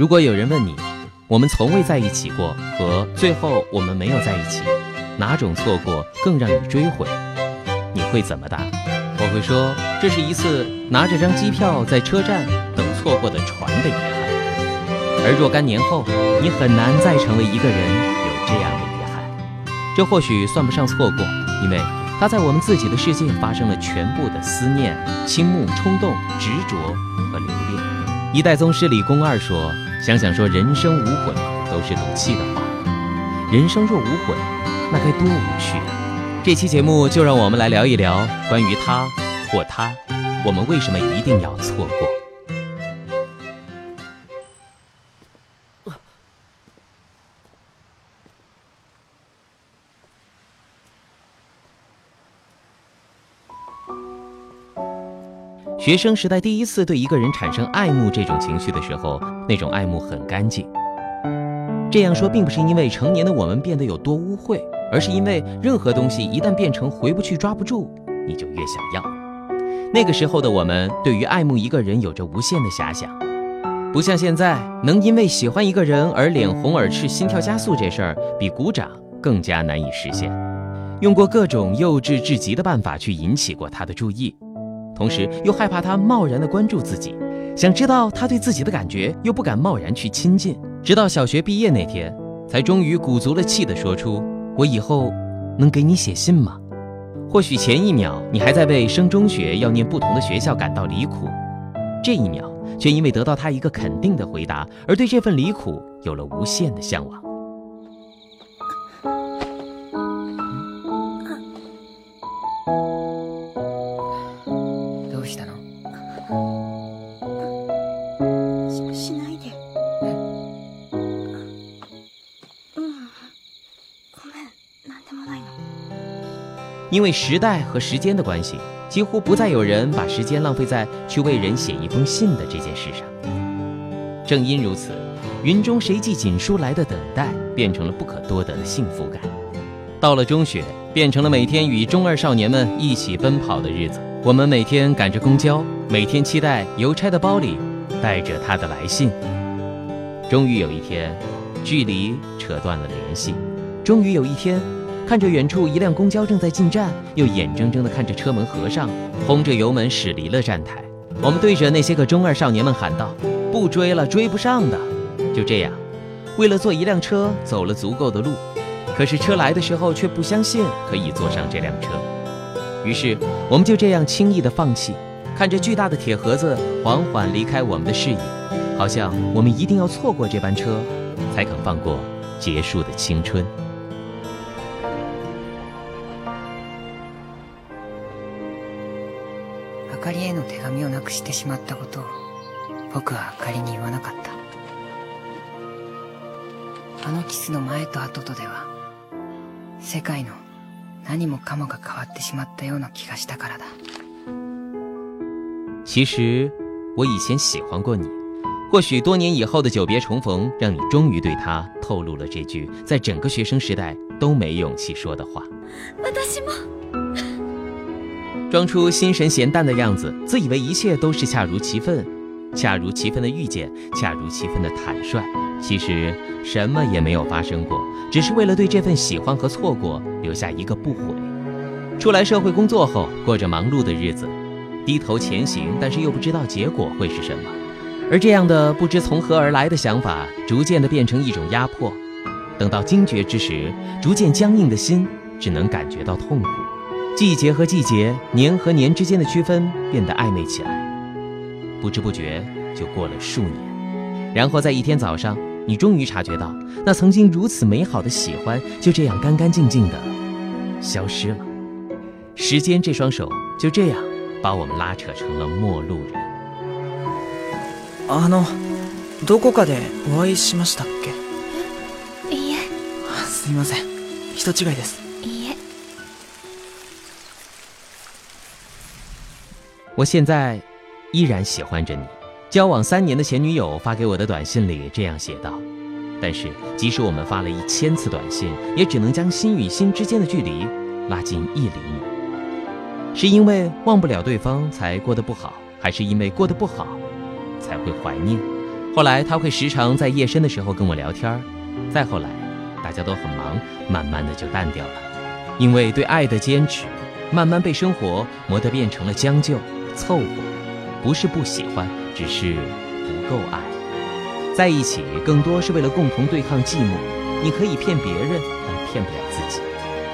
如果有人问你，我们从未在一起过和最后我们没有在一起，哪种错过更让你追悔？你会怎么答？我会说，这是一次拿着张机票在车站等错过的船的遗憾。而若干年后，你很难再成为一个人有这样的遗憾。这或许算不上错过，因为它在我们自己的世界发生了全部的思念、倾慕、冲动、执着和留恋。一代宗师李公二说：“想想说人生无悔，都是赌气的话。人生若无悔，那该多无趣啊！”这期节目就让我们来聊一聊关于他或他，我们为什么一定要错过？学生时代第一次对一个人产生爱慕这种情绪的时候，那种爱慕很干净。这样说并不是因为成年的我们变得有多污秽。而是因为任何东西一旦变成回不去、抓不住，你就越想要。那个时候的我们，对于爱慕一个人有着无限的遐想，不像现在能因为喜欢一个人而脸红耳赤、心跳加速这事儿，比鼓掌更加难以实现。用过各种幼稚至极的办法去引起过他的注意，同时又害怕他贸然的关注自己，想知道他对自己的感觉，又不敢贸然去亲近。直到小学毕业那天，才终于鼓足了气的说出。我以后能给你写信吗？或许前一秒你还在为升中学要念不同的学校感到离苦，这一秒却因为得到他一个肯定的回答，而对这份离苦有了无限的向往。因为时代和时间的关系，几乎不再有人把时间浪费在去为人写一封信的这件事上。正因如此，云中谁寄锦书来的等待，变成了不可多得的幸福感。到了中学，变成了每天与中二少年们一起奔跑的日子。我们每天赶着公交，每天期待邮差的包里带着他的来信。终于有一天，距离扯断了联系。终于有一天。看着远处一辆公交正在进站，又眼睁睁地看着车门合上，轰着油门驶离了站台。我们对着那些个中二少年们喊道：“不追了，追不上的。”就这样，为了坐一辆车走了足够的路，可是车来的时候却不相信可以坐上这辆车。于是我们就这样轻易地放弃，看着巨大的铁盒子缓缓离开我们的视野，好像我们一定要错过这班车，才肯放过结束的青春。かりへの手紙をなくしてしまったことを僕はあかりに言わなかった。あのキスの前と後とでは世界の何もかもが変わってしまったような気がしたからだ。其实我以前喜欢过你。或许多年以后的久别重逢让你终于对他透露了这句在整个学生时代都没勇气说的话。私も装出心神闲淡的样子，自以为一切都是恰如其分，恰如其分的遇见，恰如其分的坦率。其实什么也没有发生过，只是为了对这份喜欢和错过留下一个不悔。出来社会工作后，过着忙碌的日子，低头前行，但是又不知道结果会是什么。而这样的不知从何而来的想法，逐渐的变成一种压迫。等到惊觉之时，逐渐僵硬的心只能感觉到痛苦。季节和季节，年和年之间的区分变得暧昧起来，不知不觉就过了数年。然后在一天早上，你终于察觉到，那曾经如此美好的喜欢，就这样干干净净的消失了。时间这双手就这样把我们拉扯成了陌路人。あの、どこかでお会いしましたっけ？いいえ。すみません、人違いです。 我现在依然喜欢着你。交往三年的前女友发给我的短信里这样写道：“但是，即使我们发了一千次短信，也只能将心与心之间的距离拉近一厘米。是因为忘不了对方才过得不好，还是因为过得不好才会怀念？后来他会时常在夜深的时候跟我聊天，再后来，大家都很忙，慢慢的就淡掉了，因为对爱的坚持，慢慢被生活磨得变成了将就、凑合，不是不喜欢，只是不够爱。在一起更多是为了共同对抗寂寞，你可以骗别人，但骗不了自己。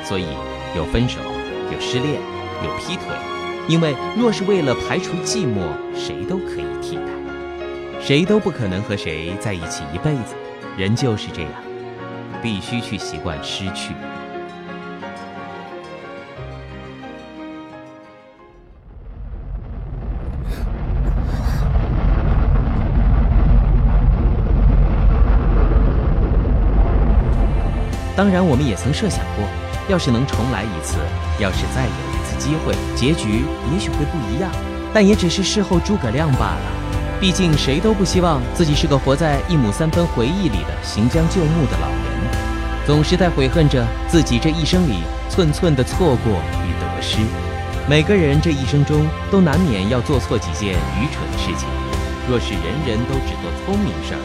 所以有分手，有失恋，有劈腿，因为若是为了排除寂寞，谁都可以替代。谁都不可能和谁在一起一辈子，人就是这样，必须去习惯失去。当然，我们也曾设想过，要是能重来一次，要是再有一次机会，结局也许会不一样，但也只是事后诸葛亮罢了。毕竟，谁都不希望自己是个活在一亩三分回忆里的行将就木的老人，总是在悔恨着自己这一生里寸寸的错过与得失。每个人这一生中都难免要做错几件愚蠢的事情。若是人人都只做聪明事儿，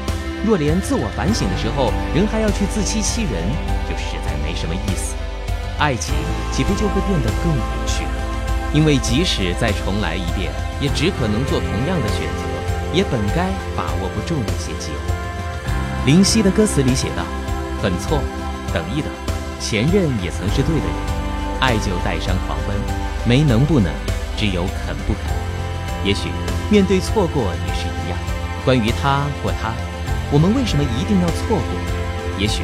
若连自我反省的时候人还要去自欺欺人，就实在没什么意思。爱情岂不就会变得更无趣？因为即使再重来一遍，也只可能做同样的选择。也本该把握不住那些机会。林夕的歌词里写道：“很错，等一等，前任也曾是对的人。爱就带伤狂奔，没能不能，只有肯不肯。也许面对错过也是一样。关于他或他，我们为什么一定要错过？也许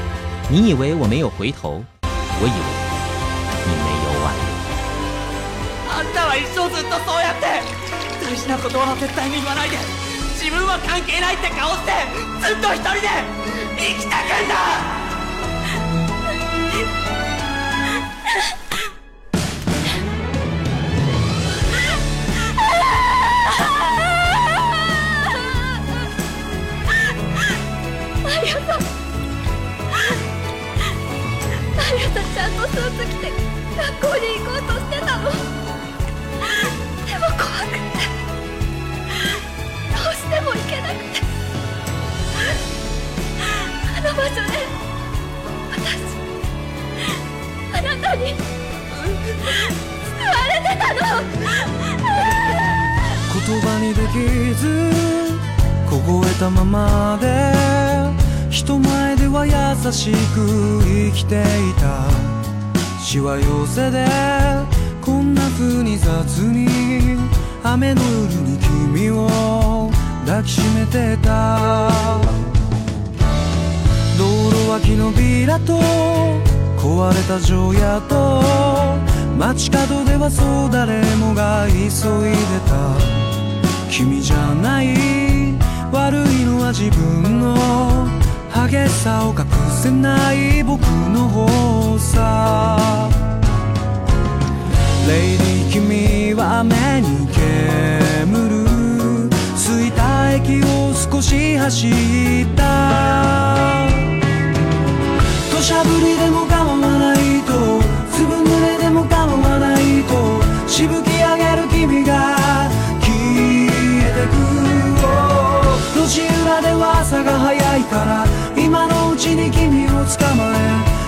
你以为我没有回头，我以为你没有挽留。あんたは一生ずっとそうやって大事なことは絶対に言わないで。”自分は関係ないって顔してずっと一人で生きてくんだできず凍えたままで人前では優しく生きていた。しわ寄せでこんな風に雑に。雨の夜に君を抱きしめてた。道路脇のビラと壊れた城屋と。街角ではそう誰もが急いでた。君じゃない悪いのは自分の激しさを隠せない僕の方さ。レイディ君は目に煙る着いた駅を少し走った。土砂降りでも構わないと。粒濡れでも構わないと。しぶき朝が早いから今のうちに君を捕まえ